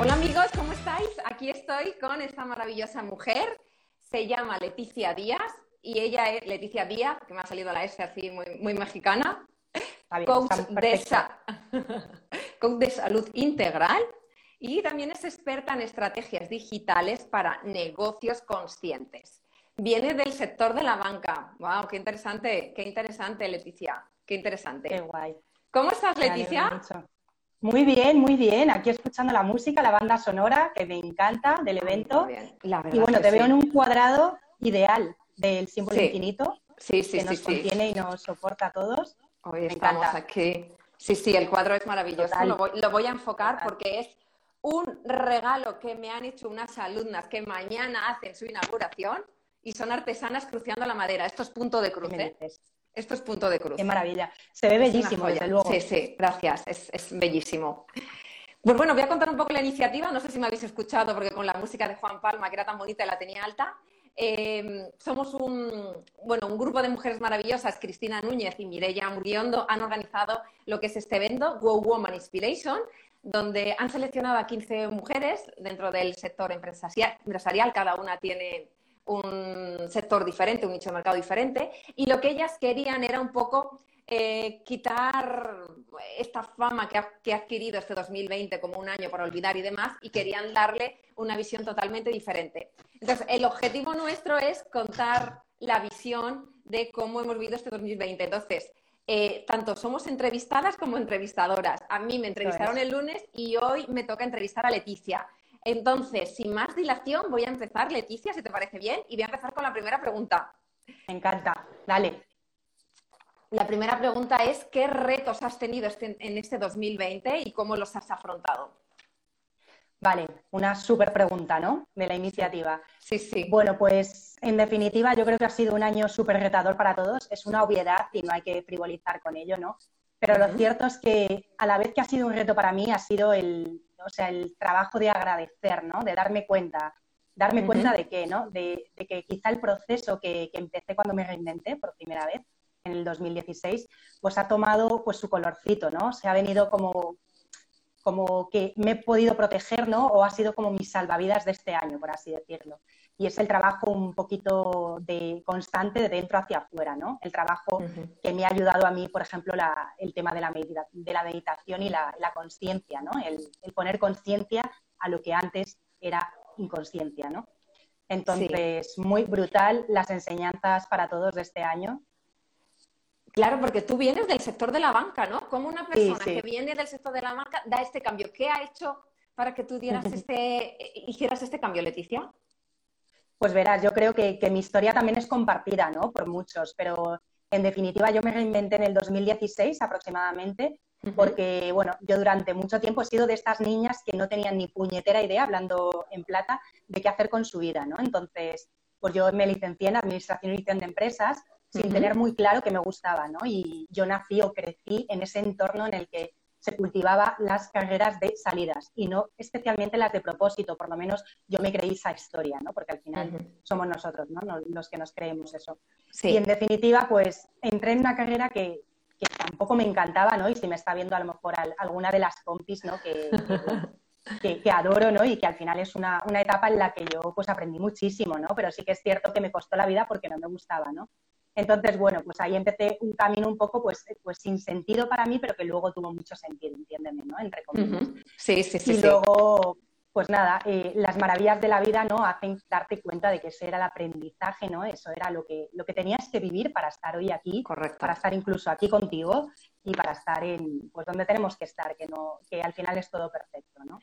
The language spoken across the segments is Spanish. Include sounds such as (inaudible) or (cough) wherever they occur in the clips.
Hola amigos, ¿cómo estáis? Aquí estoy con esta maravillosa mujer. Se llama Leticia Díaz y ella es Leticia Díaz, que me ha salido la S así muy, mexicana. coach, de (laughs) coach de salud integral y también es experta en estrategias digitales para negocios conscientes. Viene del sector de la banca. ¡Wow! ¡Qué interesante! ¡Qué interesante, Leticia! ¡Qué interesante! ¡Qué guay! ¿Cómo estás, Leticia? Muy bien, muy bien. Aquí escuchando la música, la banda sonora, que me encanta del evento. y bueno, te veo en un cuadrado ideal del símbolo infinito sí, sí, que nos contiene y nos soporta a todos. Hoy me estamos aquí. Sí, sí, el cuadro es maravilloso. Lo voy, a enfocar porque es un regalo que me han hecho unas alumnas que mañana hacen su inauguración y son artesanas cruciando la madera. Esto es punto de cruce. Esto es punto de cruz. Qué maravilla. Se ve bellísimo, desde luego. Sí, sí, gracias. Es, bellísimo. Pues bueno, voy a contar un poco la iniciativa. No sé si me habéis escuchado, porque con la música de Juan Palma, que era tan bonita, la tenía alta. Em, somos un, bueno, un grupo de mujeres maravillosas, Cristina Núñez y Mireia Murguiondo, han organizado lo que es este evento, Wow Woman Inspiration, donde han seleccionado a 15 mujeres dentro del sector empresarial. Cada una tiene un sector diferente, un nicho de mercado diferente, y lo que ellas querían era un poco eh, quitar esta fama que ha, adquirido este 2020 como un año para olvidar y demás, y querían darle una visión totalmente diferente. Entonces, el objetivo nuestro es contar la visión de cómo hemos vivido este 2020. Entonces, eh, tanto somos entrevistadas como entrevistadoras. A mí me entrevistaron el lunes y hoy me toca entrevistar a Leticia. Entonces, sin más dilación, voy a empezar, Leticia, si te parece bien, y voy a empezar con la primera pregunta. Me encanta, dale. La primera pregunta es, ¿qué retos has tenido este, en este 2020 y cómo los has afrontado? Vale, una súper pregunta, ¿no? De la iniciativa. Sí, sí. Bueno, pues en definitiva yo creo que ha sido un año súper retador para todos. Es una obviedad y no hay que frivolizar con ello, ¿no? Pero lo cierto es que a la vez que ha sido un reto para mí, ha sido el, o sea, el trabajo de agradecer, ¿no? De darme cuenta. Darme cuenta de qué, ¿no? De, que quizá el proceso que, empecé cuando me reinventé por primera vez, en el 2016, pues ha tomado pues su colorcito, ¿no? Se ha venido como, como que me he podido proteger, ¿no? O ha sido como mis salvavidas de este año, por así decirlo. Y es el trabajo un poquito de constante de dentro hacia afuera, ¿no? El trabajo que me ha ayudado a mí, por ejemplo, el tema de la, de la meditación y la, conciencia, ¿no? El, poner conciencia a lo que antes era inconsciencia, ¿no? Entonces, muy brutal las enseñanzas para todos de este año. Claro, porque tú vienes del sector de la banca, ¿no? ¿Cómo una persona que viene del sector de la banca da este cambio? ¿Qué ha hecho para que tú dieras (laughs) este, hicieras este cambio, Leticia? Pues verás, yo creo que, mi historia también es compartida, ¿no? Por muchos, pero en definitiva yo me reinventé en el 2016 aproximadamente, porque, bueno, yo durante mucho tiempo he sido de estas niñas que no tenían ni puñetera idea, hablando en plata, de qué hacer con su vida, ¿no? Entonces, pues yo me licencié en Administración y Dirección de Empresas sin tener muy claro que me gustaba, ¿no? Y yo nací o crecí en ese entorno en el que se cultivaba las carreras de salidas y no especialmente las de propósito, por lo menos yo me creí esa historia, ¿no? Porque al final somos nosotros, ¿no? Los que nos creemos eso. Y en definitiva, pues entré en una carrera que, tampoco me encantaba, ¿no? Y si me está viendo a lo mejor alguna de las compis, ¿no? Que, que, adoro, ¿no? Y que al final es una, una, etapa en la que yo pues aprendí muchísimo, ¿no? Pero sí que es cierto que me costó la vida porque no me gustaba, ¿no? Entonces, bueno, pues ahí empecé un camino un poco pues, pues sin sentido para mí, pero que luego tuvo mucho sentido, entiéndeme, ¿no? Entre comillas. Sí, sí, sí. Y luego, pues nada, eh, las maravillas de la vida, ¿no? Hacen darte cuenta de que ese era el aprendizaje, ¿no? Eso era lo que, lo que tenías que vivir para estar hoy aquí, Correcto. para estar incluso aquí contigo y para estar en, pues donde tenemos que estar, que, no, que al final es todo perfecto, ¿no?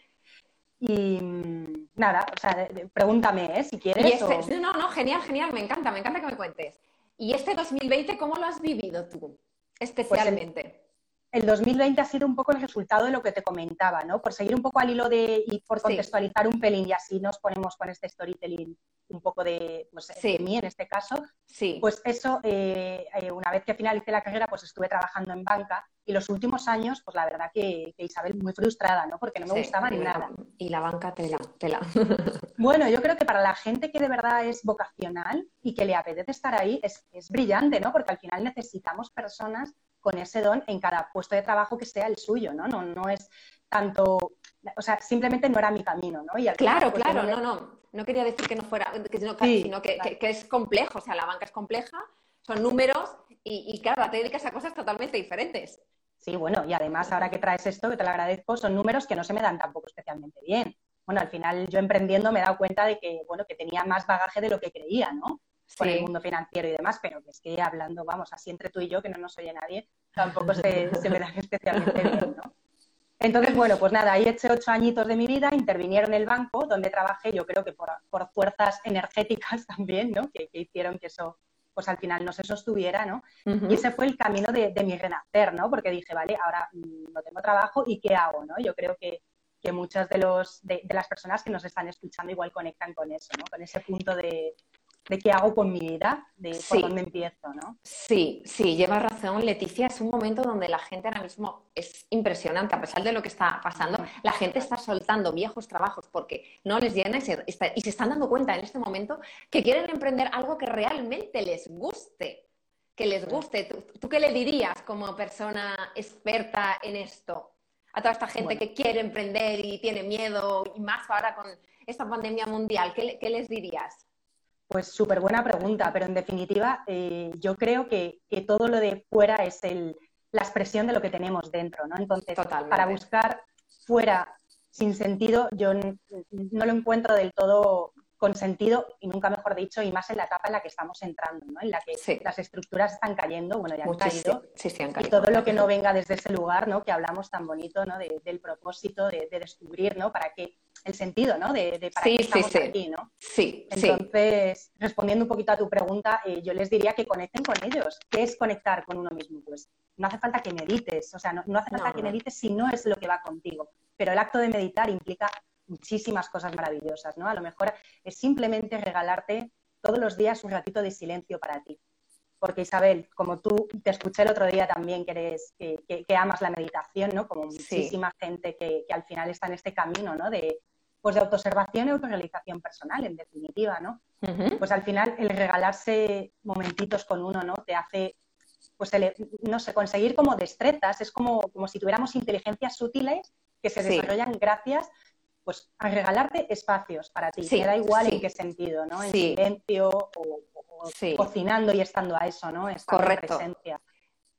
Y mm, nada, o sea, pregúntame, ¿eh? Si quieres. Este, no, no, genial, genial, me encanta, me encanta que me cuentes. ¿Y este 2020 cómo lo has vivido tú especialmente? Pues el, 2020 ha sido un poco el resultado de lo que te comentaba, ¿no? Por seguir un poco al hilo de y por contextualizar un pelín y así nos ponemos con este storytelling un poco de, pues, mí en este caso, sí. pues eso, eh, eh, una vez que finalicé la carrera, pues estuve trabajando en banca y los últimos años, pues la verdad que, Isabel muy frustrada, ¿no? Porque no me gustaba ni nada. Y la banca tela, tela. (laughs) Bueno, yo creo que para la gente que de verdad es vocacional y que le apetece estar ahí, es, es brillante, ¿no? Porque al final necesitamos personas con ese don en cada puesto de trabajo que sea el suyo, ¿no? No, no es tanto, o sea, simplemente no era mi camino, ¿no? Y claro, pues, claro, no, no, no quería decir que no fuera, sino, que, es complejo, o sea, la banca es compleja, son números y, claro, te dedicas a cosas totalmente diferentes. Sí, bueno, y además ahora que traes esto, que te lo agradezco, son números que no se me dan tampoco especialmente bien. Bueno, al final yo emprendiendo me he dado cuenta de que, bueno, que tenía más bagaje de lo que creía, ¿no? Por el mundo financiero y demás, pero que es que hablando, vamos, así entre tú y yo, que no nos oye nadie, tampoco se, se me da (laughs) especialmente bien, ¿no? Entonces, bueno, pues nada, ahí eché ocho añitos de mi vida, intervinieron en el banco, donde trabajé, yo creo que por, fuerzas energéticas (laughs) también, ¿no? Que, hicieron que eso, pues al final no se sostuviera, ¿no? Y ese fue el camino de, mi renacer, ¿no? Porque dije, vale, ahora mm, no tengo trabajo y ¿qué hago, no? Yo creo que, que muchas de, los, de, de, las personas que nos están escuchando igual conectan con eso, ¿no? Con ese punto de, de qué hago con mi vida, de por dónde empiezo, ¿no? Sí, sí, llevas razón, Leticia. Es un momento donde la gente ahora mismo es impresionante, a pesar de lo que está pasando, la gente está soltando viejos trabajos porque no les llena y se, y se están dando cuenta en este momento que quieren emprender algo que realmente les guste, que les guste. ¿Tú, qué le dirías como persona experta en esto? A toda esta gente que quiere emprender y tiene miedo, y más ahora con esta pandemia mundial, ¿qué, qué les dirías? Pues súper buena pregunta, pero en definitiva yo creo que, todo lo de fuera es la expresión de lo que tenemos dentro, ¿no? Entonces, para buscar fuera sin sentido, yo no lo encuentro del todo con sentido y nunca mejor dicho, y más en la etapa en la que estamos entrando, ¿no? en la que las estructuras están cayendo, bueno, ya han caído, y todo lo que no venga desde ese lugar, ¿no? que hablamos tan bonito ¿no? del propósito, de, descubrir, ¿no? para qué, el sentido ¿no? de, para qué estamos aquí. ¿no? Sí, Entonces, respondiendo un poquito a tu pregunta, eh, yo les diría que conecten con ellos. ¿Qué es conectar con uno mismo? Pues no hace falta que medites, o sea, no, hace falta que medites si no es lo que va contigo, pero el acto de meditar implica muchísimas cosas maravillosas, ¿no? A lo mejor es simplemente regalarte todos los días un ratito de silencio para ti. Porque Isabel, como tú te escuché el otro día también que eres, que, amas la meditación, ¿no? Como muchísima gente que, al final está en este camino, ¿no? De, pues de autoobservación y autorrealización personal, en definitiva, ¿no? Pues al final el regalarse momentitos con uno, ¿no? Te hace, pues, no sé, conseguir como destrezas, es como, como si tuviéramos inteligencias sutiles que se desarrollan gracias pues a regalarte espacios para ti. Me da igual en qué sentido, ¿no? En silencio o, cocinando y estando a eso, ¿no? Correcto. presencia.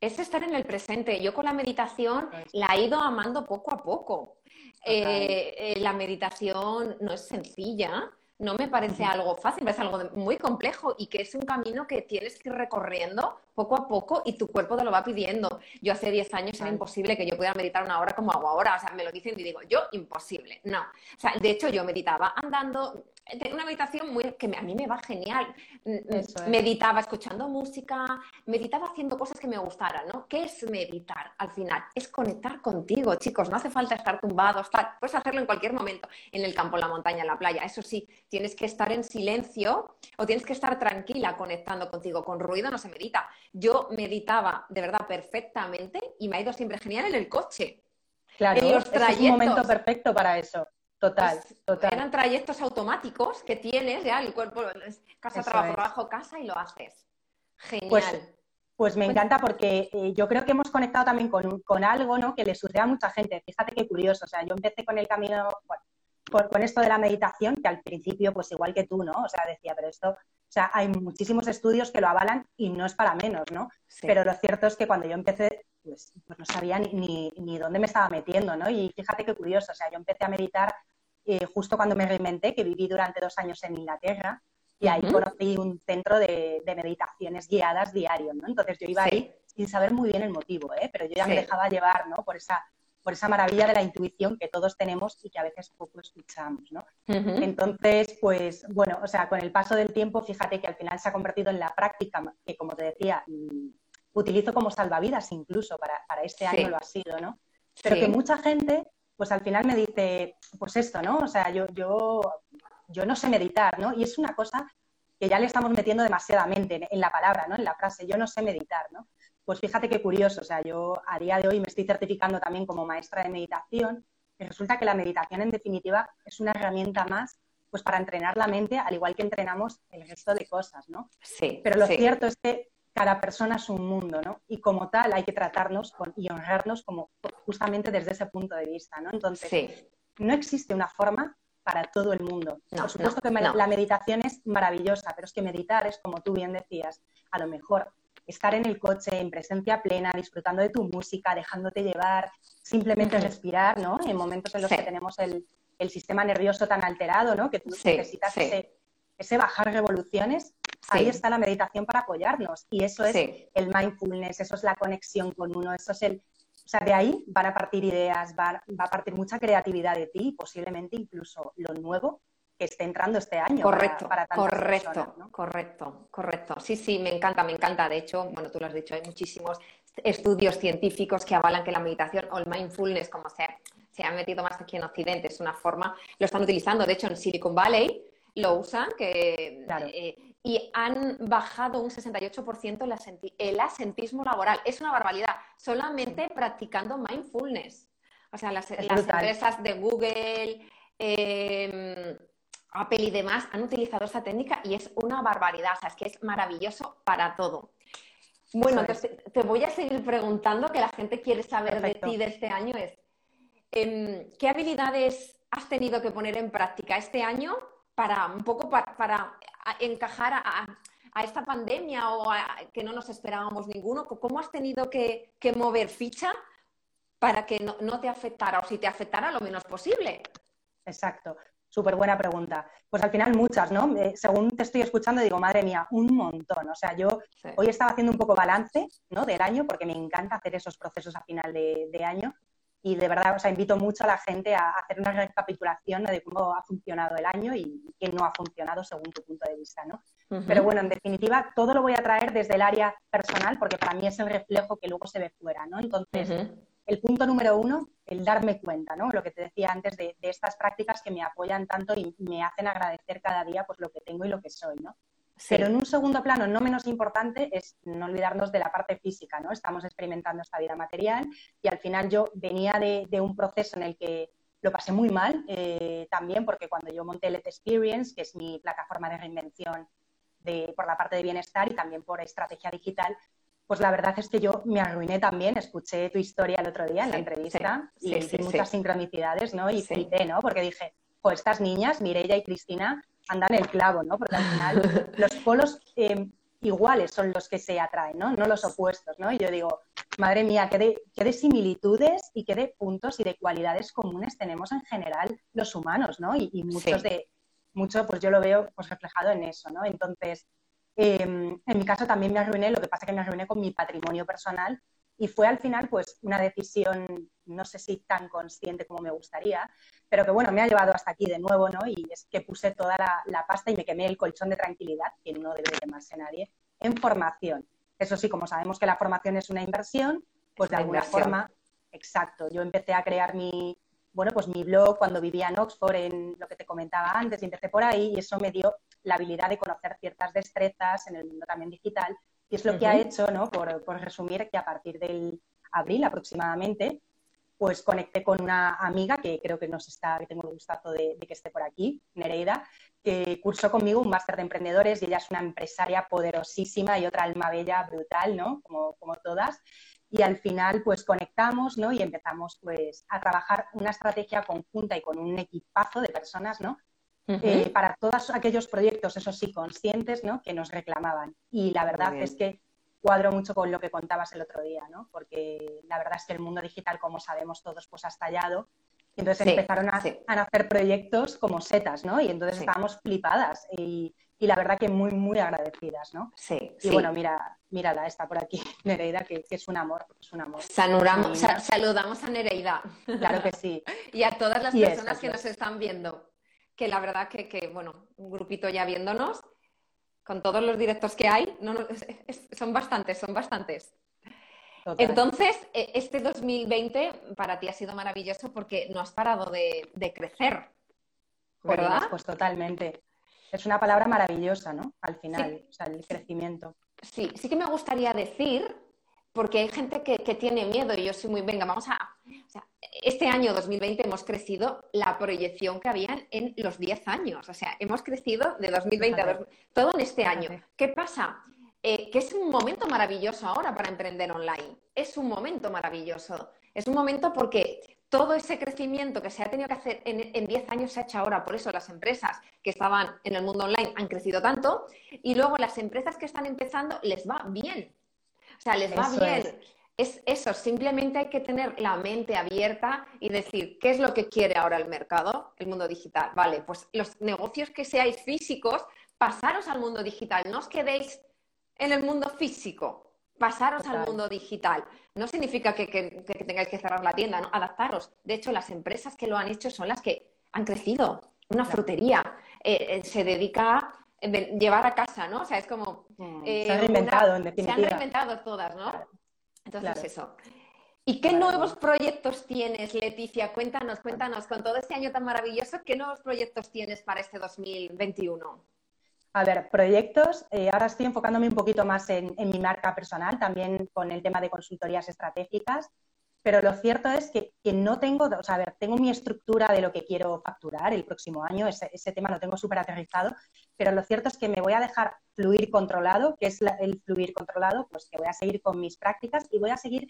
Es estar en el presente. Yo con la meditación la he ido amando poco a poco. Eh, eh, la meditación no es sencilla, no me parece algo fácil, es algo muy complejo y que es un camino que tienes que ir recorriendo poco a poco y tu cuerpo te lo va pidiendo. Yo hace 10 años era imposible que yo pudiera meditar una hora como hago ahora, o sea, me lo dicen y digo, yo imposible, no. O sea, de hecho yo meditaba andando, tengo una meditación muy, que a mí me va genial. Meditaba escuchando música, meditaba haciendo cosas que me gustaran, ¿no? ¿Qué es meditar al final? Es conectar contigo, chicos. No hace falta estar tumbado, estar, puedes hacerlo en cualquier momento, en el campo, en la montaña, en la playa. Eso sí, tienes que estar en silencio o tienes que estar tranquila conectando contigo. Con ruido no se medita. Yo meditaba de verdad perfectamente y me ha ido siempre genial en el coche. Claro, es un momento perfecto para eso. Total, total. Eran trayectos automáticos que tienes ya, el cuerpo, casa, trabajo, trabajo, casa y lo haces. Genial. Pues, pues me encanta porque eh, yo creo que hemos conectado también con, algo ¿no? que le sucede a mucha gente. Fíjate qué curioso. O sea, yo empecé con el camino, por, con esto de la meditación, que al principio, pues igual que tú, ¿no? O sea, decía, pero esto, o sea, hay muchísimos estudios que lo avalan y no es para menos, ¿no? Pero lo cierto es que cuando yo empecé, pues, pues no sabía ni, ni, dónde me estaba metiendo, ¿no? Y fíjate qué curioso, o sea, yo empecé a meditar eh, justo cuando me reinventé, que viví durante dos años en Inglaterra, y ahí conocí un centro de, meditaciones guiadas diario, ¿no? Entonces yo iba ahí sin saber muy bien el motivo, ¿eh? pero yo ya me dejaba llevar, ¿no? Por esa, por esa maravilla de la intuición que todos tenemos y que a veces poco escuchamos, ¿no? Entonces, pues, bueno, o sea, con el paso del tiempo, fíjate que al final se ha convertido en la práctica que, como te decía, mm, utilizo como salvavidas incluso, para, para este año lo ha sido, ¿no? Pero que mucha gente pues al final me dice, pues esto, ¿no? O sea, yo, yo yo no sé meditar, ¿no? Y es una cosa que ya le estamos metiendo demasiadamente en, la palabra, ¿no? En la frase, yo no sé meditar, ¿no? Pues fíjate qué curioso, o sea, yo a día de hoy me estoy certificando también como maestra de meditación y resulta que la meditación en definitiva es una herramienta más pues para entrenar la mente, al igual que entrenamos el resto de cosas, ¿no? Sí. Pero lo cierto es que cada persona es un mundo, ¿no? Y como tal hay que tratarnos y honrarnos como justamente desde ese punto de vista, ¿no? Entonces, no existe una forma para todo el mundo. Por supuesto que la meditación es maravillosa, pero es que meditar es, como tú bien decías, a lo mejor estar en el coche en presencia plena, disfrutando de tu música, dejándote llevar, simplemente respirar, ¿no? En momentos en los que tenemos el, sistema nervioso tan alterado, ¿no? Que tú necesitas ese, bajar revoluciones, ahí está la meditación para apoyarnos. Y eso es el mindfulness, eso es la conexión con uno, eso es el o sea, de ahí van a partir ideas, va, a partir mucha creatividad de ti, posiblemente incluso lo nuevo que esté entrando este año. Correcto, para, correcto, correcto, correcto. Sí, sí, me encanta, me encanta. De hecho, bueno, tú lo has dicho, hay muchísimos estudios científicos que avalan que la meditación o el mindfulness, como se, se ha metido más aquí en Occidente, es una forma, lo están utilizando. De hecho, en Silicon Valley lo usan, que eh, y han bajado un 68% el asentismo laboral. Es una barbaridad, solamente practicando mindfulness. O sea, las, empresas de Google, em, Apple y demás han utilizado esta técnica y es una barbaridad. O sea, es que es maravilloso para todo. Bueno, entonces te voy a seguir preguntando, que la gente quiere saber de ti de este año, es em, ¿qué habilidades has tenido que poner en práctica este año para un poco para, encajar a, esta pandemia o a, que no nos esperábamos ninguno? ¿Cómo has tenido que, mover ficha para que no, te afectara o si te afectara lo menos posible? Exacto. Súper buena pregunta. Pues al final muchas, ¿no? Eh, según te estoy escuchando, digo, madre mía, un montón. O sea, yo hoy estaba haciendo un poco balance, ¿no? Del año, porque me encanta hacer esos procesos a final de año y de verdad, o sea, invito mucho a la gente a hacer una recapitulación de cómo ha funcionado el año y qué no ha funcionado según tu punto de vista, ¿no? Pero bueno, en definitiva, todo lo voy a traer desde el área personal porque para mí es el reflejo que luego se ve fuera, ¿no? Entonces, el punto número uno, el darme cuenta, ¿no? Lo que te decía antes de, de, estas prácticas que me apoyan tanto y me hacen agradecer cada día pues lo que tengo y lo que soy, ¿no? Pero en un segundo plano, no menos importante, es no olvidarnos de la parte física, ¿no? Estamos experimentando esta vida material y al final yo venía de, un proceso en el que lo pasé muy mal eh, también porque cuando yo monté Let Experience, que es mi plataforma de reinvención de, por la parte de bienestar y también por estrategia digital, pues la verdad es que yo me arruiné también. Escuché tu historia el otro día en la entrevista y vi muchas sincronicidades, ¿no? Y flipé, ¿no? Porque dije, pues estas niñas, Mireia y Cristina, andan el clavo, ¿no? Porque al final (laughs) los polos eh, iguales son los que se atraen, ¿no? No los opuestos, ¿no? Y yo digo, madre mía, qué de, qué de similitudes y qué de puntos y de cualidades comunes tenemos en general los humanos, ¿no? Y, muchos de, mucho, pues yo lo veo pues, reflejado en eso, ¿no? Entonces, em, en mi caso también me arruiné, lo que pasa es que me arruiné con mi patrimonio personal y fue al final pues una decisión, no sé si tan consciente como me gustaría, pero que bueno, me ha llevado hasta aquí de nuevo, ¿no? Y es que puse toda la, pasta y me quemé el colchón de tranquilidad, que no debe quemarse nadie, en formación. Eso sí, como sabemos que la formación es una inversión, pues de alguna forma, exacto, yo empecé a crear mi, bueno, pues mi blog cuando vivía en Oxford, en lo que te comentaba antes, y empecé por ahí y eso me dio la habilidad de conocer ciertas destrezas en el mundo también digital y es lo que ha hecho, ¿no? Por, resumir, que a partir del abril aproximadamente, pues conecté con una amiga que creo que nos está, que tengo el gustazo de, que esté por aquí, Nereida, que cursó conmigo un máster de emprendedores y ella es una empresaria poderosísima y otra alma bella, brutal, ¿no? Como, como todas. Y al final, pues conectamos, ¿no? Y empezamos, pues, a trabajar una estrategia conjunta y con un equipazo de personas, ¿no? Eh, para todos aquellos proyectos, eso sí, conscientes, ¿no? que nos reclamaban. Y la verdad es que cuadro mucho con lo que contabas el otro día, ¿no? porque la verdad es que el mundo digital, como sabemos todos, pues ha estallado. Y entonces empezaron a, hacer proyectos como setas, ¿no? Y entonces estábamos flipadas y, la verdad que muy, muy agradecidas, ¿no? Sí. Y bueno, mira, mírala, está por aquí, (laughs) Nereida, que, es un amor, es un amor. saludamos a Nereida. Claro que sí. (laughs) y a todas las personas que nos están viendo que la verdad que, bueno, un grupito ya viéndonos, con todos los directos que hay, no, son bastantes, son bastantes. Entonces, e, este 2020 para ti ha sido maravilloso porque no has parado de, crecer. ¿verdad? Pues totalmente. Es una palabra maravillosa, ¿no? Al final, o sea, el crecimiento. Sí, sí que me gustaría decir, porque hay gente que, tiene miedo y yo soy muy, venga, vamos a... O sea, este año 2020 hemos crecido la proyección que había en los 10 años, o sea, hemos crecido de 2020 a todo en este año. ¿Qué pasa? Eh, que es un momento maravilloso ahora para emprender online. Es un momento maravilloso. Es un momento porque todo ese crecimiento que se ha tenido que hacer en 10 años se ha hecho ahora. Por eso las empresas que estaban en el mundo online han crecido tanto y luego las empresas que están empezando les va bien. O sea, les va bien. Es. eso, simplemente hay que tener la mente abierta y decir, ¿qué es lo que quiere ahora el mercado, el mundo digital? Vale, pues los negocios que seáis físicos, pasaros al mundo digital, no os quedéis en el mundo físico, pasaros al mundo digital. No significa que, tengáis que cerrar la tienda, ¿no? Adaptaros. De hecho, las empresas que lo han hecho son las que han crecido. Una frutería eh, eh, se dedica a llevar a casa, ¿no? O sea, es como... Mm, eh, se han reinventado, en definitiva. Se han reinventado todas, ¿no? Entonces, eso. ¿Y qué nuevos proyectos tienes, Leticia? Cuéntanos, cuéntanos, con todo este año tan maravilloso, ¿qué nuevos proyectos tienes para este 2021? A ver, proyectos. Eh, ahora estoy enfocándome un poquito más en, mi marca personal, también con el tema de consultorías estratégicas. Pero lo cierto es que, no tengo, o sea, a ver, tengo mi estructura de lo que quiero facturar el próximo año, ese, tema lo tengo súper aterrizado, pero lo cierto es que me voy a dejar fluir controlado, que es el fluir controlado, pues que voy a seguir con mis prácticas y voy a seguir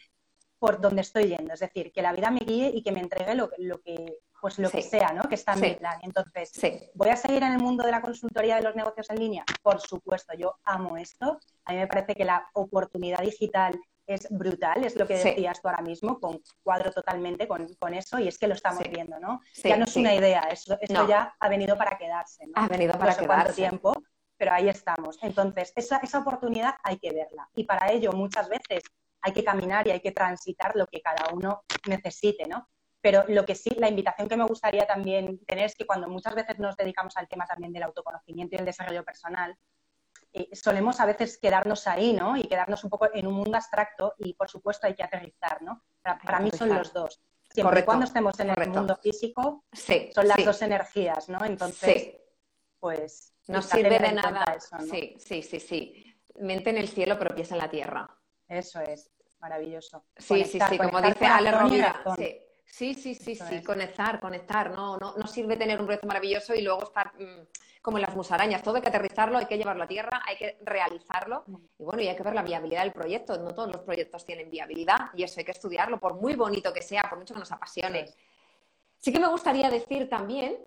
por donde estoy yendo, es decir, que la vida me guíe y que me entregue lo, lo que, pues lo que sea, ¿no? Que está en mi plan. Entonces, ¿voy a seguir en el mundo de la consultoría de los negocios en línea? Por supuesto, yo amo esto. A mí me parece que la oportunidad digital es brutal, es lo que decías tú ahora mismo, con cuadro totalmente con, eso, y es que lo estamos viendo, ¿no? ya no es una idea, esto, ya ha venido para quedarse, ¿no? Ha venido para no quedarse. tiempo, pero ahí estamos. Entonces, esa, esa oportunidad hay que verla. Y para ello, muchas veces hay que caminar y hay que transitar lo que cada uno necesite, ¿no? Pero lo que sí, la invitación que me gustaría también tener es que cuando muchas veces nos dedicamos al tema también del autoconocimiento y el desarrollo personal, eh, solemos a veces quedarnos ahí, ¿no? Y quedarnos un poco en un mundo abstracto y, por supuesto, hay que aterrizar, ¿no? Para, mí son los dos. Siempre cuando estemos en el mundo físico, son las dos energías, ¿no? Entonces, pues... No sirve de nada. Sí, sí, sí, sí. Mente en el cielo, pero pies en la tierra. Eso es, maravilloso. Sí, sí, sí, como dice Ale Rovira. Sí. Sí, sí, sí, sí, conectar, conectar. No, no, no sirve tener un proyecto maravilloso y luego estar mm, como en las musarañas. Todo hay que aterrizarlo, hay que llevarlo a tierra, hay que realizarlo. Mm. Y bueno, y hay que ver la viabilidad del proyecto. No todos los proyectos tienen viabilidad y eso hay que estudiarlo, por muy bonito que sea, por mucho que nos apasione. Sí, que me gustaría decir también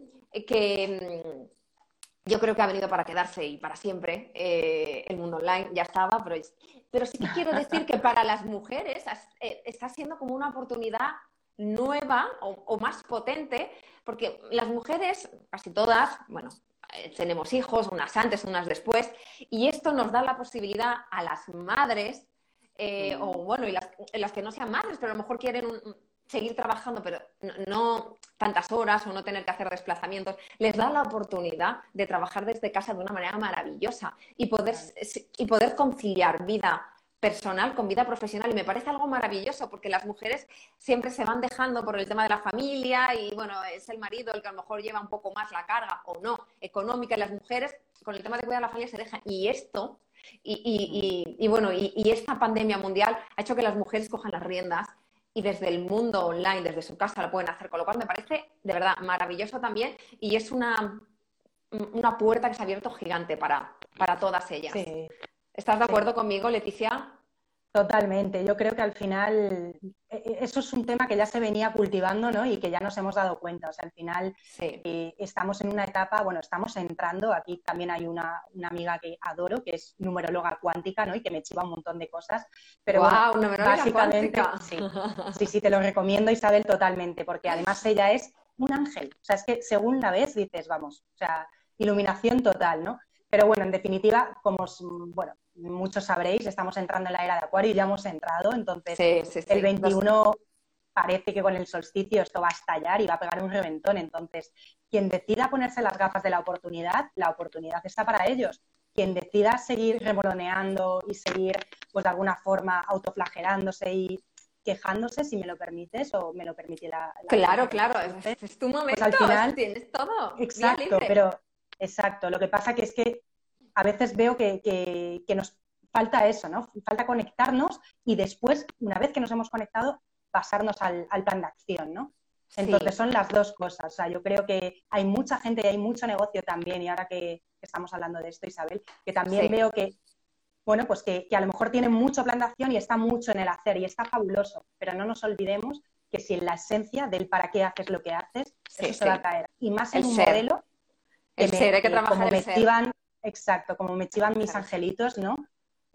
que mm, yo creo que ha venido para quedarse y para siempre. Eh, el mundo online ya estaba, pero, pero sí que quiero (laughs) decir que para las mujeres eh, está siendo como una oportunidad nueva o, más potente, porque las mujeres, casi todas, bueno, eh, tenemos hijos, unas antes, unas después, y esto nos da la posibilidad a las madres, eh, o mm. bueno, y las, que no sean madres, pero a lo mejor quieren seguir trabajando, pero no, tantas horas o no tener que hacer desplazamientos, les da la oportunidad de trabajar desde casa de una manera maravillosa y poder, y poder conciliar vida personal con vida profesional y me parece algo maravilloso porque las mujeres siempre se van dejando por el tema de la familia y bueno, es el marido el que a lo mejor lleva un poco más la carga o no económica y las mujeres con el tema de cuidar la familia se dejan y esto y, bueno, y, esta pandemia mundial ha hecho que las mujeres cojan las riendas y desde el mundo online, desde su casa lo pueden hacer, con lo cual me parece de verdad maravilloso también y es una, una puerta que se ha abierto gigante para, para todas ellas. ¿Estás de acuerdo conmigo, Leticia? Totalmente. Yo creo que al final e, e, eso es un tema que ya se venía cultivando ¿no? y que ya nos hemos dado cuenta. O sea, al final eh, estamos en una etapa, bueno, estamos entrando. Aquí también hay una, amiga que adoro, que es numeróloga cuántica ¿no? y que me chiva un montón de cosas. Pero wow, básicamente, sí, sí, sí, te lo recomiendo, Isabel, totalmente, porque además ella es un ángel. O sea, es que según la ves dices, vamos, o sea, iluminación total, ¿no? Pero bueno, en definitiva, como bueno, muchos sabréis, estamos entrando en la era de Acuario y ya hemos entrado, entonces el 21 parece que con el solsticio esto va a estallar y va a pegar un reventón. Entonces, quien decida ponerse las gafas de la oportunidad, la oportunidad está para ellos. Quien decida seguir remoloneando y seguir, pues de alguna forma, autoflagelándose y quejándose, si me lo permites, o me lo permite la... claro, claro, es, tu pues momento, al final, tienes todo. Exacto, pero exacto, lo que pasa que es que a veces veo que, que, nos falta eso, ¿no? Falta conectarnos y después, una vez que nos hemos conectado, pasarnos al, al plan de acción, ¿no? Entonces son las dos cosas. O sea, yo creo que hay mucha gente y hay mucho negocio también, y ahora que estamos hablando de esto, Isabel, que también veo que, bueno, pues que, a lo mejor tiene mucho plan de acción y está mucho en el hacer y está fabuloso, pero no nos olvidemos que si en la esencia del para qué haces lo que haces, eso se va a caer. Y más en un modelo el ser, hay que trabajar como me chivan, exacto, como me chivan mis angelitos, ¿no?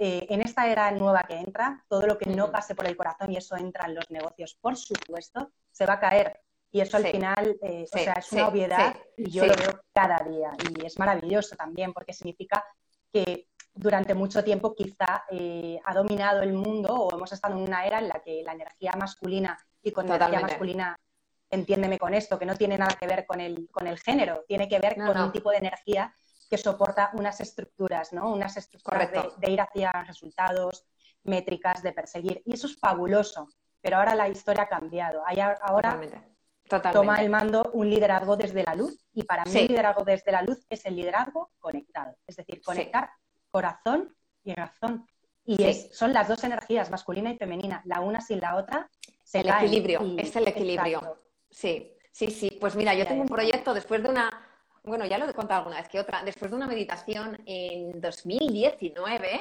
Eh, en esta era nueva que entra, todo lo que no pase por el corazón y eso entra en los negocios, por supuesto, se va a caer. Y eso al final, eh, o sea, es una obviedad y yo lo veo cada día. Y es maravilloso también porque significa que durante mucho tiempo quizá eh, ha dominado el mundo o hemos estado en una era en la que la energía masculina y con energía masculina, entiéndeme con esto, que no tiene nada que ver con el, con el género, tiene que ver con un tipo de energía que soporta unas estructuras, ¿no? Unas estructuras de, ir hacia resultados, métricas, de perseguir. Y eso es fabuloso. Pero ahora la historia ha cambiado. ahora toma el mando un liderazgo desde la luz y para mí el liderazgo desde la luz es el liderazgo conectado, es decir, conectar corazón y razón. Y es, son las dos energías, masculina y femenina, la una sin la otra. Se el equilibrio, es el equilibrio. Sí, sí, sí. Pues mira, yo tengo un proyecto después de una, bueno, ya lo he contado alguna vez que otra, después de una meditación en 2019,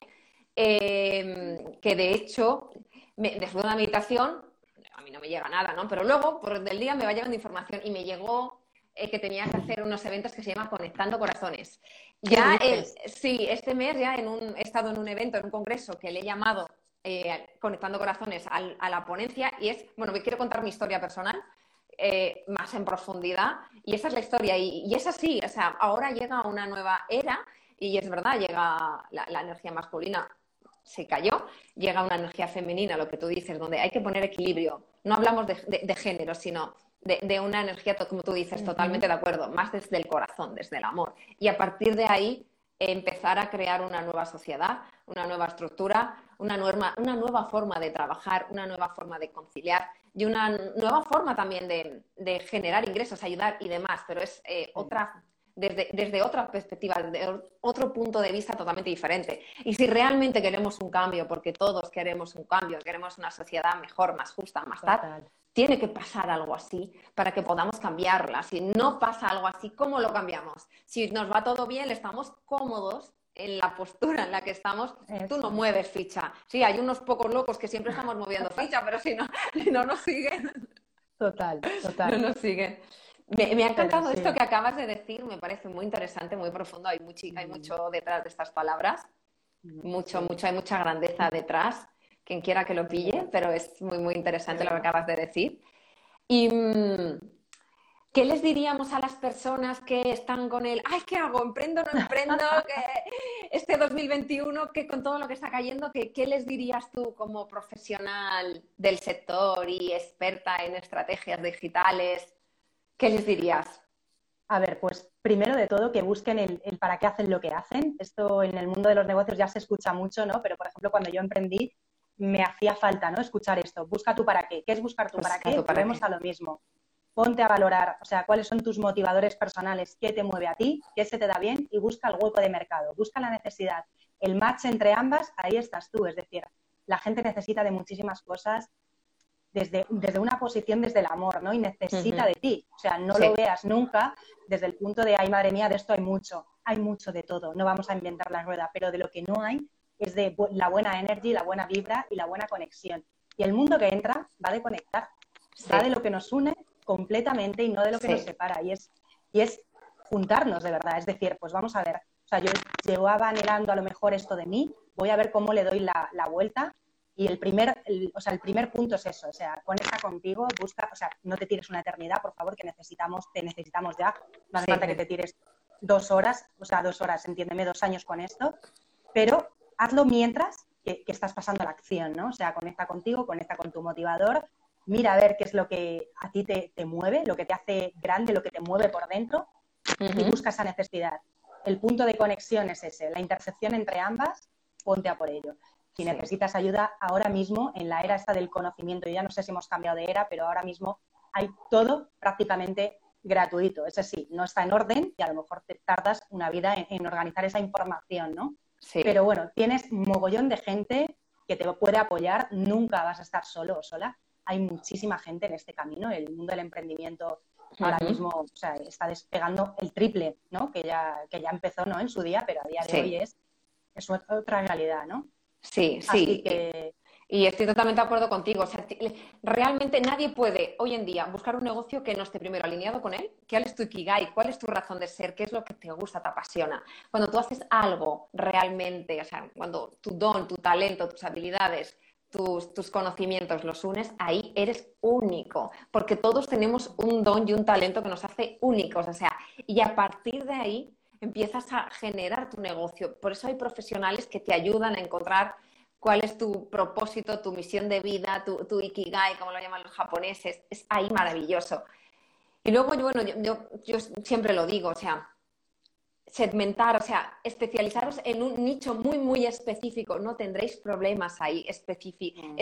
em, que de hecho, después de una meditación a mí no me llega nada, ¿no? Pero luego, por el día, me va llegando información y me llegó eh, que tenía que hacer unos eventos que se llaman Conectando Corazones. Ya, sí, este mes ya en un, he estado en un evento, en un congreso que le he llamado eh, Conectando Corazones a la ponencia y es, bueno, me quiero contar mi historia personal. Eh, más en profundidad y esa es la historia y, y, es así, o sea, ahora llega una nueva era y es verdad, llega la energía masculina se cayó, llega una energía femenina, lo que tú dices, donde hay que poner equilibrio. No hablamos de, género, sino de, una energía, como tú dices, totalmente de acuerdo, más desde el corazón, desde el amor. Y a partir de ahí empezar a crear una nueva sociedad, una nueva estructura, una nueva, una nueva forma de trabajar, una nueva forma de conciliar y una nueva forma también de, generar ingresos, ayudar y demás, pero es eh, otra desde, otra perspectiva, desde otro punto de vista totalmente diferente. Y si realmente queremos un cambio, porque todos queremos un cambio, queremos una sociedad mejor, más justa, más tal, tiene que pasar algo así para que podamos cambiarla. Si no pasa algo así, ¿cómo lo cambiamos? Si nos va todo bien, estamos cómodos en la postura en la que estamos, tú no mueves ficha. Sí, hay unos pocos locos que siempre estamos moviendo ficha, pero si no, no nos siguen. Total, total. No nos siguen. Me, ha encantado esto que acabas de decir, me parece muy interesante, muy profundo, hay, mucho, hay mucho detrás de estas palabras, mucho, mucho, hay mucha grandeza detrás, quien quiera que lo pille, pero es muy, muy interesante lo que acabas de decir. Y, mm, ¿Qué les diríamos a las personas que están con el, ay, ¿qué hago? ¿Emprendo o no emprendo? (laughs) este 2021, que con todo lo que está cayendo, ¿qué les dirías tú como profesional del sector y experta en estrategias digitales? ¿Qué les dirías? A ver, pues primero de todo que busquen el, para qué hacen lo que hacen. Esto en el mundo de los negocios ya se escucha mucho, ¿no? Pero, por ejemplo, cuando yo emprendí, me hacía falta, ¿no? Escuchar esto. Busca tu para qué. ¿Qué es buscar tu para qué? Volvemos a lo mismo. Ponte a valorar, o sea, cuáles son tus motivadores personales, qué te mueve a ti, qué se te da bien y busca el hueco de mercado. Busca la necesidad. El match entre ambas, ahí estás tú. Es decir, la gente necesita de muchísimas cosas desde, desde una posición desde el amor, ¿no? Y necesita de ti. O sea, no lo veas nunca desde el punto de, ay, madre mía, de esto hay mucho. Hay mucho de todo. No vamos a inventar la rueda, pero de lo que no hay es de la buena energy, la buena vibra y la buena conexión. Y el mundo que entra va de conectar. Va de lo que nos une completamente y no de lo que nos separa. Y es, y es juntarnos de verdad. Es decir, pues vamos a ver. O sea, yo llevaba anhelando a lo mejor esto de mí, voy a ver cómo le doy la, la vuelta y el primer, o sea, el primer punto es eso, o sea, conecta contigo, busca, o sea, no te tires una eternidad, por favor, que necesitamos, te necesitamos ya. No hace falta que te tires dos horas, o sea, dos horas, entiéndeme, dos años con esto, pero hazlo mientras que, estás pasando la acción, ¿no? O sea, conecta contigo, conecta con tu motivador, mira a ver qué es lo que a ti te, mueve, lo que te hace grande, lo que te mueve por dentro, y busca esa necesidad. El punto de conexión es ese, la intersección entre ambas, ponte a por ello Si necesitas ayuda ahora mismo, en la era esta del conocimiento, ya no sé si hemos cambiado de era, pero ahora mismo hay todo prácticamente gratuito. Eso sí, no está en orden y a lo mejor te tardas una vida en, organizar esa información, ¿no? Sí. Pero bueno, tienes mogollón de gente que te puede apoyar, nunca vas a estar solo o sola. Hay muchísima gente en este camino, el mundo del emprendimiento ahora mismo o sea, está despegando el triple, ¿no? Que ya, que ya empezó ¿no? en su día, pero a día de hoy es, es otra realidad, ¿no? Sí, sí. Y estoy totalmente de acuerdo contigo. O sea, realmente nadie puede hoy en día buscar un negocio que no esté primero alineado con él. ¿Cuál es tu ikigai? ¿Cuál es tu razón de ser? ¿Qué es lo que te gusta, te apasiona? Cuando tú haces algo realmente, o sea, cuando tu don, tu talento, tus habilidades, tus, tus conocimientos los unes, ahí eres único. Porque todos tenemos un don y un talento que nos hace únicos. O sea, y a partir de ahí empiezas a generar tu negocio. Por eso hay profesionales que te ayudan a encontrar cuál es tu propósito, tu misión de vida, tu, ikigai, como lo llaman los japoneses, es ahí maravilloso. Y luego, bueno, yo, yo, siempre lo digo, o sea, segmentar, o sea, especializaros en un nicho muy, muy específico, no tendréis problemas ahí, mm.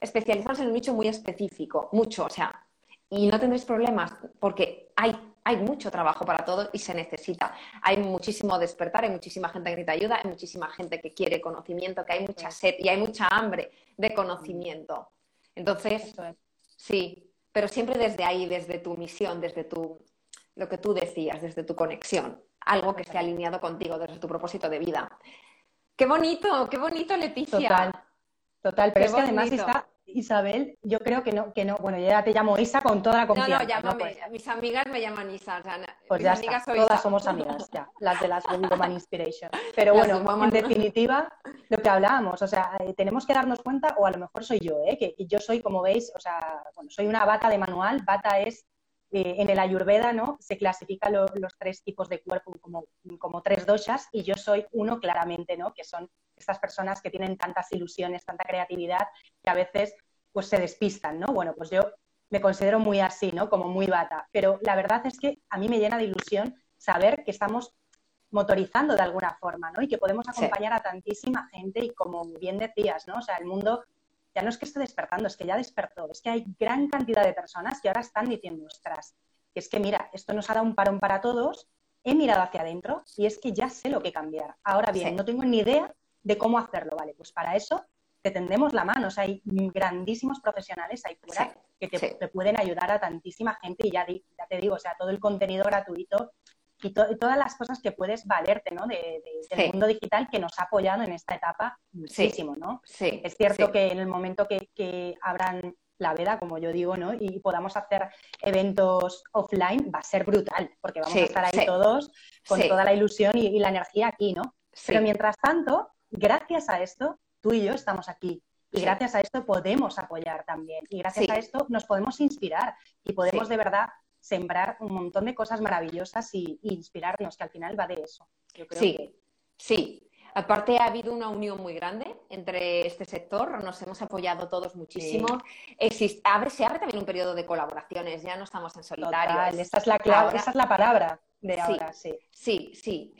especializaros en un nicho muy específico, mucho, o sea, y no tendréis problemas porque hay hay mucho trabajo para todo y se necesita. Hay muchísimo despertar, hay muchísima gente que necesita ayuda, hay muchísima gente que quiere conocimiento, que hay mucha sed y hay mucha hambre de conocimiento. Entonces, sí, pero siempre desde ahí, desde tu misión, desde tu, lo que tú decías, desde tu conexión, algo que esté alineado contigo, desde tu propósito de vida. Qué bonito, qué bonito, Leticia. Total, total, pero es que además está Isabel, yo creo que no, que no, bueno, ya te llamo Isa con toda la confianza. No, no, llámame, pues mis amigas me llaman Isa. pues ya está, todas somos amigas, ya, las de las Woman (laughs) Inspiration. Pero bueno, en definitiva, lo que hablábamos, o sea, eh, tenemos que darnos cuenta, o a lo mejor soy yo, ¿eh? que yo soy, como veis, o sea, bueno, soy una bata de manual, bata es eh, en el Ayurveda, ¿no? Se clasifican los tres tipos de cuerpo como, como tres doshas y yo soy uno claramente, ¿no? Que son estas personas que tienen tantas ilusiones, tanta creatividad, que a veces pues se despistan, ¿no? Bueno, pues yo me considero muy así, ¿no? Como muy bata. Pero la verdad es que a mí me llena de ilusión saber que estamos motorizando de alguna forma, ¿no? Y que podemos acompañar a tantísima gente y como bien decías, ¿no? O sea, el mundo ya no es que esté despertando, es que ya despertó, es que hay gran cantidad de personas que ahora están diciendo, ostras, que es que mira, esto nos ha dado un parón para todos, he mirado hacia adentro y es que ya sé lo que cambiar. Ahora bien, no tengo ni idea de cómo hacerlo, ¿vale? Pues para eso te tendemos la mano, o sea, hay grandísimos profesionales ahí fuera que te, pueden ayudar a tantísima gente y ya, ya te digo, o sea, todo el contenido gratuito y, todas las cosas que puedes valerte, ¿no? De, del mundo digital que nos ha apoyado en esta etapa muchísimo, ¿no? Sí. Es cierto que en el momento que, que abran la veda, como yo digo, ¿no? Y podamos hacer eventos offline, va a ser brutal, porque vamos a estar ahí todos con toda la ilusión y, y, la energía aquí, ¿no? Pero mientras tanto, gracias a esto, tú y yo estamos aquí. Y gracias a esto podemos apoyar también. Y gracias a esto nos podemos inspirar y podemos de verdad sembrar un montón de cosas maravillosas y, inspirarnos, que al final va de eso. sí, sí. Aparte ha habido una unión muy grande entre este sector, nos hemos apoyado todos muchísimo. abre, se abre también un periodo de colaboraciones, ya no estamos en solitario. esa es la clave, esa es la palabra de ahora, sí. Sí, sí,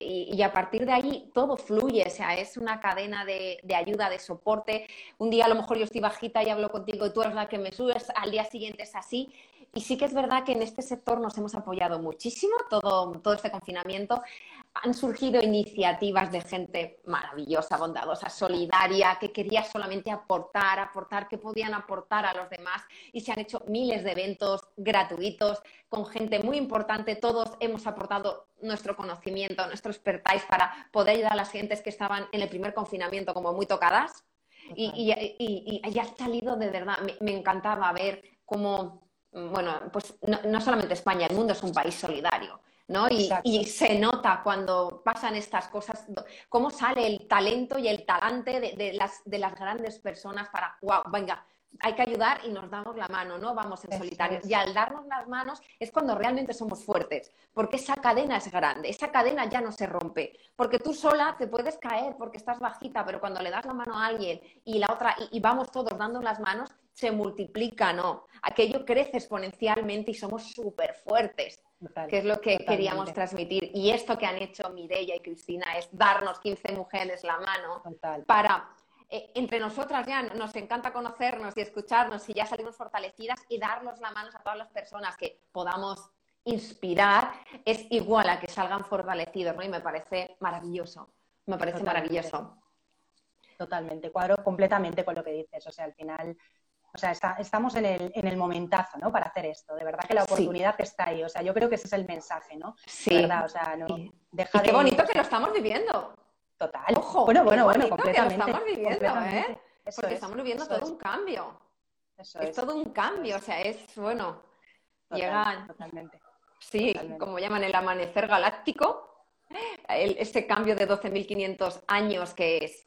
y, a partir de ahí todo fluye, o sea, es una cadena de, de, ayuda, de soporte. Un día a lo mejor yo estoy bajita y hablo contigo y tú eres la que me subes, al día siguiente es así. Y sí que es verdad que en este sector nos hemos apoyado muchísimo todo, todo este confinamiento han surgido iniciativas de gente maravillosa, bondadosa, solidaria, que quería solamente aportar, aportar, que podían aportar a los demás y se han hecho miles de eventos gratuitos con gente muy importante. Todos hemos aportado nuestro conocimiento, nuestro expertise para poder ayudar a las gentes que estaban en el primer confinamiento como muy tocadas. Y, y, y, ha salido de verdad, me, encantaba ver cómo, bueno, pues no solamente España, el mundo es un país solidario ¿no? Y, se nota cuando pasan estas cosas, cómo sale el talento y el talante de, las, de las grandes personas para, wow, venga, hay que ayudar y nos damos la mano, no vamos en solitario. Y al darnos las manos es cuando realmente somos fuertes, porque esa cadena es grande, esa cadena ya no se rompe, porque tú sola te puedes caer porque estás bajita, pero cuando le das la mano a alguien y la otra, y, vamos todos dando las manos, se multiplica, ¿no? Aquello crece exponencialmente y somos súper fuertes. que es lo que queríamos transmitir. Y esto que han hecho Mireia y Cristina es darnos 15 mujeres la mano para eh, entre nosotras ya nos encanta conocernos y escucharnos y ya salimos fortalecidas y darnos la mano a todas las personas que podamos inspirar es igual a que salgan fortalecidos, ¿no? Y me parece maravilloso, me parece maravilloso. Totalmente, cuadro completamente con lo que dices, o sea, al final, o sea, estamos en el, en el momentazo, ¿no? Para hacer esto, de verdad que la oportunidad está ahí, o sea, yo creo que ese es el mensaje, ¿no? Sí. ¿verdad? O sea, no, deja qué bonito que lo estamos viviendo. Total. Ojo, bueno, bueno, bueno, completamente. Que lo estamos viviendo, ¿eh? Porque estamos viviendo todo un cambio. es, todo un cambio, o sea, es, bueno, llegan... Totalmente. Sí, como llaman el amanecer galáctico, el, ese cambio de 12.500 años que es,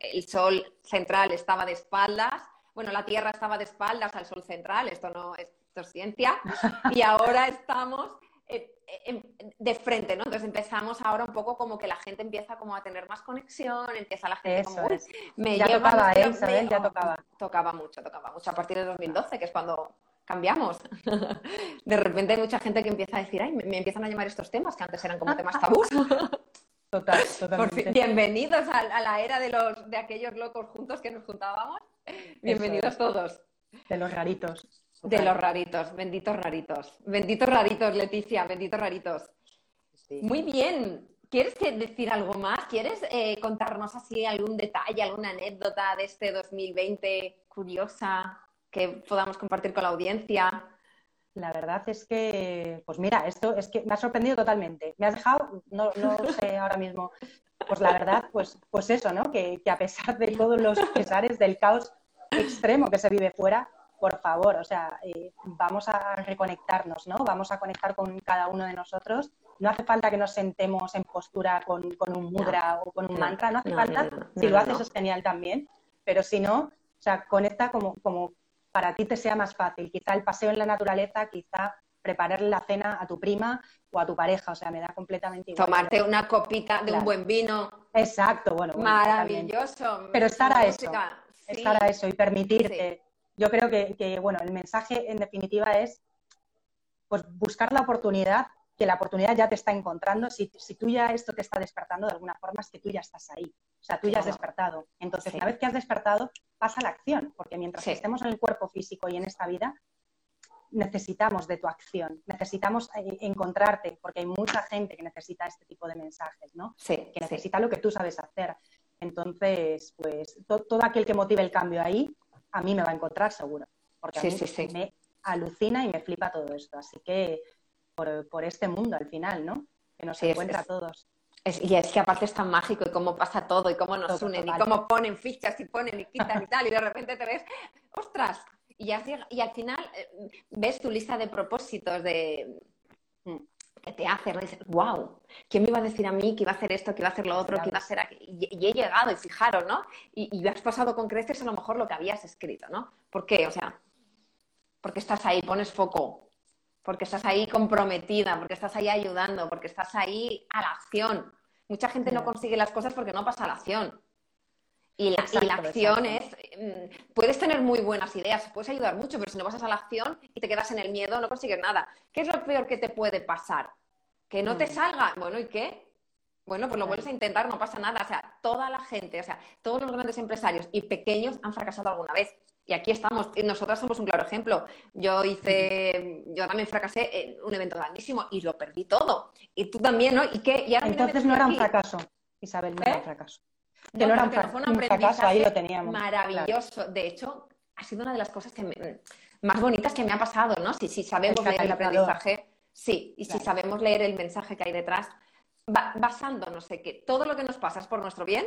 el Sol central estaba de espaldas, bueno, la Tierra estaba de espaldas al Sol central, esto no esto es ciencia, (laughs) y ahora estamos de frente, ¿no? Entonces empezamos ahora un poco como que la gente empieza como a tener más conexión, empieza la gente como, me ya tocaba, ¿eh, Isabel? Ya tocaba. Tocaba mucho, tocaba mucho. A partir de 2012, que es cuando cambiamos. (laughs) De repente hay mucha gente que empieza a decir, ay, me, empiezan a llamar estos temas que antes eran como temas tabús. (laughs) Total, totalmente. bienvenidos a, la era de, los, de aquellos locos juntos que nos juntábamos. Bienvenidos todos. De los raritos. De los raritos, benditos raritos. Benditos raritos, Leticia, benditos raritos. Muy bien. ¿Quieres decir algo más? ¿Quieres eh, contarnos así algún detalle, alguna anécdota de este 2020 curiosa que podamos compartir con la audiencia? La verdad es que, pues mira, esto es que me ha sorprendido totalmente. Me has dejado, no, no sé (laughs) ahora mismo, pues la verdad, pues, pues eso, ¿no? Que, que a pesar de todos los pesares del caos extremo que se vive fuera, por favor, o sea, eh, vamos a reconectarnos, ¿no? Vamos a conectar con cada uno de nosotros. No hace falta que nos sentemos en postura con, un mudra o con un mantra, no hace falta. si lo haces es genial también, pero si no, o sea, conecta como, como para ti te sea más fácil. Quizá el paseo en la naturaleza, quizá prepararle la cena a tu prima o a tu pareja, o sea, me da completamente igual. Tomarte una copita de un buen vino. Exacto, bueno. Maravilloso. Pero estar a eso, estar a eso y permitirte yo creo que, bueno, el mensaje en definitiva es pues buscar la oportunidad, que la oportunidad ya te está encontrando. Si, tú ya esto te está despertando de alguna forma, es que tú ya estás ahí. O sea, tú ya has despertado. Entonces, una vez que has despertado, pasa la acción, porque mientras estemos en el cuerpo físico y en esta vida, necesitamos de tu acción, necesitamos eh, encontrarte, porque hay mucha gente que necesita este tipo de mensajes, ¿no? Sí, que necesita lo que tú sabes hacer. Entonces, pues todo aquel que motive el cambio ahí, a mí me va a encontrar seguro, porque a mí me alucina y me flipa todo esto. Así que por, este mundo al final, ¿no? Que nos encuentra a todos. y es que aparte es tan mágico y cómo pasa todo y cómo nos unen y cómo ponen fichas y ponen y quitan y tal y de repente te ves, ostras, y, y al final eh, ves tu lista de propósitos de que te dices, wow, ¿quién me iba a decir a mí que iba a hacer esto, que iba a hacer lo otro, que iba a hacer aquí? Y, he llegado, y fijaros, ¿no? Y, y, has pasado con creces a lo mejor lo que habías escrito, ¿no? ¿Por qué? O sea, porque estás ahí, pones foco, porque estás ahí comprometida, porque estás ahí ayudando, porque estás ahí a la acción. Mucha gente no consigue las cosas porque no pasa a la acción. Y la, acción es, mm, puedes tener muy buenas ideas, puedes ayudar mucho, pero si no pasas a la acción y te quedas en el miedo, no consigues nada. ¿Qué es lo peor que te puede pasar? Que no te mm. salga. Bueno, ¿y qué? Bueno, pues lo vuelves a intentar, no pasa nada. O sea, toda la gente, o sea, todos los grandes empresarios y pequeños han fracasado alguna vez. Y aquí estamos, y nosotras somos un claro ejemplo. Yo hice, yo también fracasé en un evento grandísimo y lo perdí todo. Y tú también, ¿no? ¿Y qué? Entonces no era un fracaso, Isabel, no era un ¿Eh? Fracaso que no, fue un fracaso, ahí lo teníamos. Maravilloso. De hecho, ha sido una de las cosas que más bonitas que me ha pasado, ¿no? Si, si sabemos leer el aprendizaje, sí, y si sabemos leer el mensaje que hay detrás, basándonos en que todo lo que nos pasa es por nuestro bien.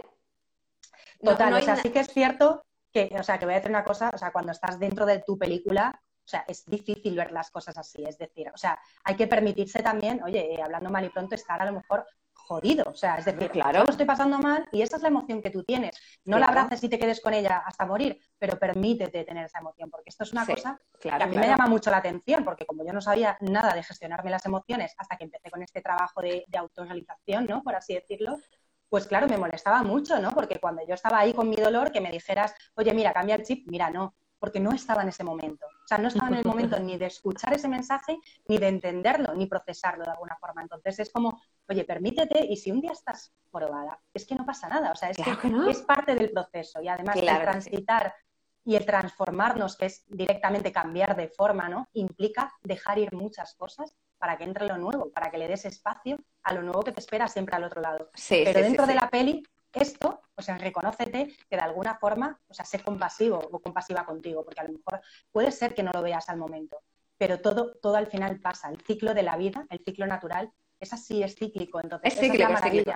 Total, o sea, sí que es cierto que, o sea, que voy a decir una cosa, o sea, cuando estás dentro de tu película, o sea, es difícil ver las cosas así, es decir, o sea, hay que permitirse también, oye, hablando mal y pronto, estar a lo mejor jodido. O sea, es decir, claro. lo estoy pasando mal y esa es la emoción que tú tienes. No la abraces y te quedes con ella hasta morir, pero permítete tener esa emoción, porque esto es una cosa que a mí me llama mucho la atención, porque como yo no sabía nada de gestionarme las emociones hasta que empecé con este trabajo de, de autorrealización, ¿no? Por así decirlo, pues claro, me molestaba mucho, ¿no? Porque cuando yo estaba ahí con mi dolor, que me dijeras, oye, mira, cambia el chip, mira, no, porque no estaba en ese momento. O sea, no estaba en el momento (laughs) ni de escuchar ese mensaje, ni de entenderlo, ni procesarlo de alguna forma. Entonces es como, oye, permítete y si un día estás probada, es que no pasa nada. O sea, es que, es parte del proceso y además el transitar y el transformarnos, que es directamente cambiar de forma, ¿no? Implica dejar ir muchas cosas para que entre lo nuevo, para que le des espacio a lo nuevo que te espera siempre al otro lado. Pero dentro de la peli esto, o sea, reconócete que de alguna forma, o sea, sé compasivo o compasiva contigo, porque a lo mejor puede ser que no lo veas al momento, pero todo, todo al final pasa. El ciclo de la vida, el ciclo natural, es así, es cíclico. Entonces, es cíclico, es, cíclico.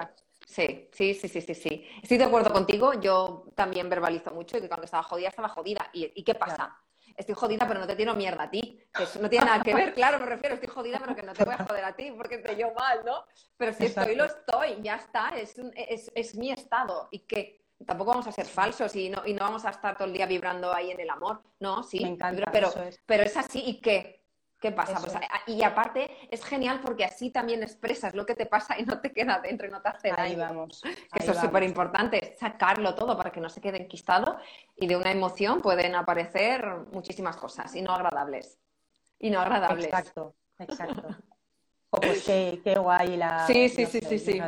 Sí, sí, sí, sí, sí, sí. Estoy de acuerdo contigo. Yo también verbalizo mucho y que cuando estaba jodida, estaba jodida. ¿Y, qué pasa? Estoy jodida, pero no te tiro mierda a ti. Eso no tiene nada que ver, (laughs) claro, me refiero, estoy jodida, pero que no te voy a joder a ti porque te yo mal, ¿no? Pero si estoy, lo estoy, ya está, es, es, es, mi estado. Y que tampoco vamos a ser falsos y no, y no vamos a estar todo el día vibrando ahí en el amor, ¿no? Sí, pero, pero es así y que ¿Qué pasa? Pues, y aparte es genial porque así también expresas lo que te pasa y no te queda dentro y no te hace daño. vamos. eso es súper importante, sacarlo todo para que no se quede enquistado y de una emoción pueden aparecer muchísimas cosas y no agradables. Y no agradables. Exacto, exacto. (laughs) pues qué, guay la. Sí, sí, sí, sí, sí.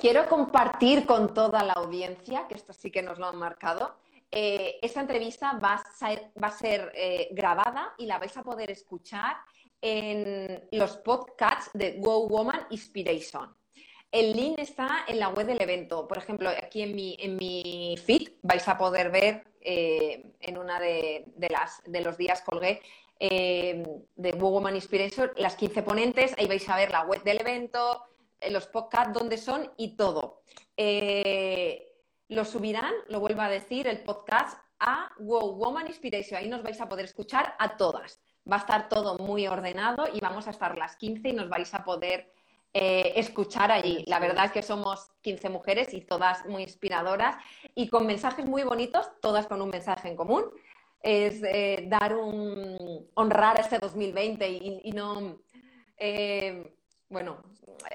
Quiero compartir con toda la audiencia, que esto sí que nos lo han marcado, eh, esta entrevista va a ser, eh, grabada y la vais a poder escuchar en los podcasts de Go Woman Inspiration. El link está en la web del evento. Por ejemplo, aquí en mi, feed vais a poder ver eh, en una de, de los días colgué de Go Woman Inspiration las 15 ponentes. Ahí vais a ver la web del evento, los podcasts, dónde son y todo. Lo subirán, lo vuelvo a decir, el podcast a Wow Woman Inspiration. Ahí nos vais a poder escuchar a todas. Va a estar todo muy ordenado y vamos a estar las 15 y nos vais a poder eh, escuchar allí. La verdad es que somos 15 mujeres y todas muy inspiradoras y con mensajes muy bonitos, todas con un mensaje en común. Es eh, dar un honrar este 2020 y, no eh, bueno,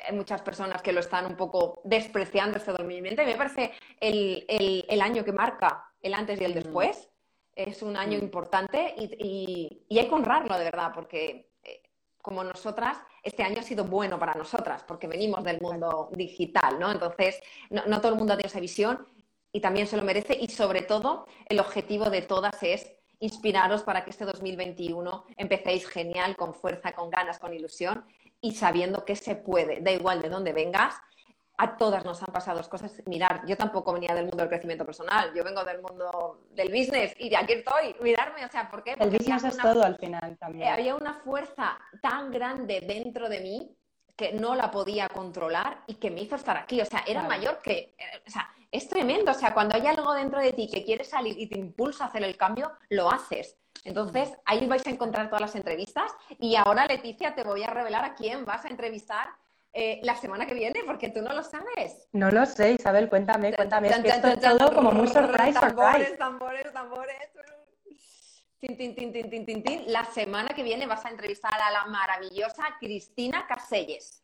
hay muchas personas que lo están un poco despreciando este 2020. Me parece el, año que marca el antes y el después. Es un año importante y, hay que honrarlo de verdad, porque eh, como nosotras, este año ha sido bueno para nosotras, porque venimos del mundo digital, ¿no? Entonces, no, no todo el mundo tiene esa visión y también se lo merece y sobre todo el objetivo de todas es inspiraros para que este 2021 empecéis genial, con fuerza, con ganas, con ilusión y sabiendo que se puede, da igual de dónde vengas, a todas nos han pasado cosas. Mirar, yo tampoco venía del mundo del crecimiento personal, yo vengo del mundo del business y de aquí estoy, mirarme, o sea, ¿por qué? Porque el business es todo al final también. Había una fuerza tan grande dentro de mí que no la podía controlar y que me hizo estar aquí, o sea, era mayor que, o sea, es tremendo, o sea, cuando hay algo dentro de ti que quiere salir y te impulsa a hacer el cambio, lo haces. Entonces, ahí vais a encontrar todas las entrevistas. Y ahora, Leticia, te voy a revelar a quién vas a entrevistar eh, la semana que viene, porque tú no lo sabes. No lo sé, Isabel, cuéntame, cuéntame. Es que esto es todo como muy surprise, tambores, Tambores, tambores, tin, tin, tin, tin, tin, tin, La semana que viene vas a entrevistar a la maravillosa Cristina Caselles.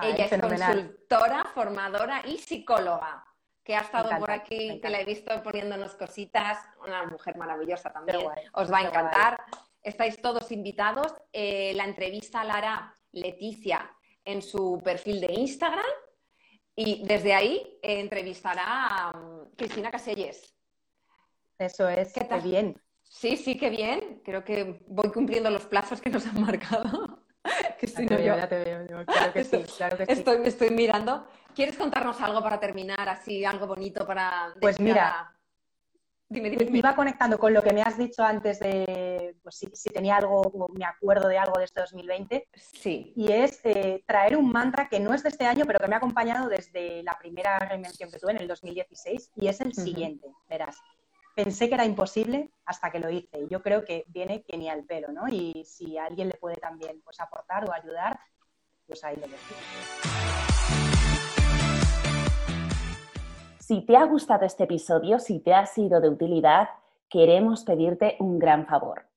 Ella es consultora, formadora y psicóloga que ha estado por aquí, que la he visto poniéndonos cositas, una mujer maravillosa también, os va a encantar. Estáis todos invitados. Eh, la entrevista la hará Leticia en su perfil de Instagram y desde ahí entrevistará a mm, Cristina Caselles. Eso es, qué bien. Sí, sí, qué bien. Creo que voy cumpliendo los plazos que nos han marcado. (laughs) que si no, yo... ya te veo, claro que sí, (laughs) claro que estoy, sí. Estoy mirando. ¿Quieres contarnos algo para terminar, así, algo bonito para... Pues mira, dime, dime, iba conectando con lo que me has dicho antes de pues, si, tenía algo, me acuerdo de algo de este 2020. Sí. Y es eh, traer un mantra que no es de este año, pero que me ha acompañado desde la primera reinvención que tuve en el 2016, y es el siguiente, verás pensé que era imposible hasta que lo hice. y Yo creo que viene que ni al pelo, ¿no? Y si alguien le puede también pues, aportar o ayudar, pues ahí lo decimos. Si te ha gustado este episodio, si te ha sido de utilidad, queremos pedirte un gran favor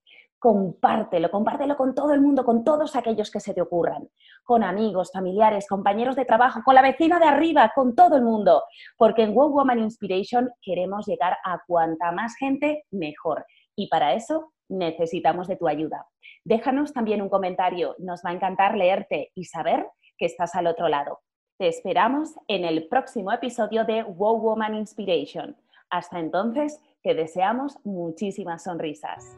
Compártelo, compártelo con todo el mundo, con todos aquellos que se te ocurran, con amigos, familiares, compañeros de trabajo, con la vecina de arriba, con todo el mundo, porque en Wow Woman Inspiration queremos llegar a cuanta más gente mejor. Y para eso necesitamos de tu ayuda. Déjanos también un comentario, nos va a encantar leerte y saber que estás al otro lado. Te esperamos en el próximo episodio de Wow Woman Inspiration. Hasta entonces, te deseamos muchísimas sonrisas.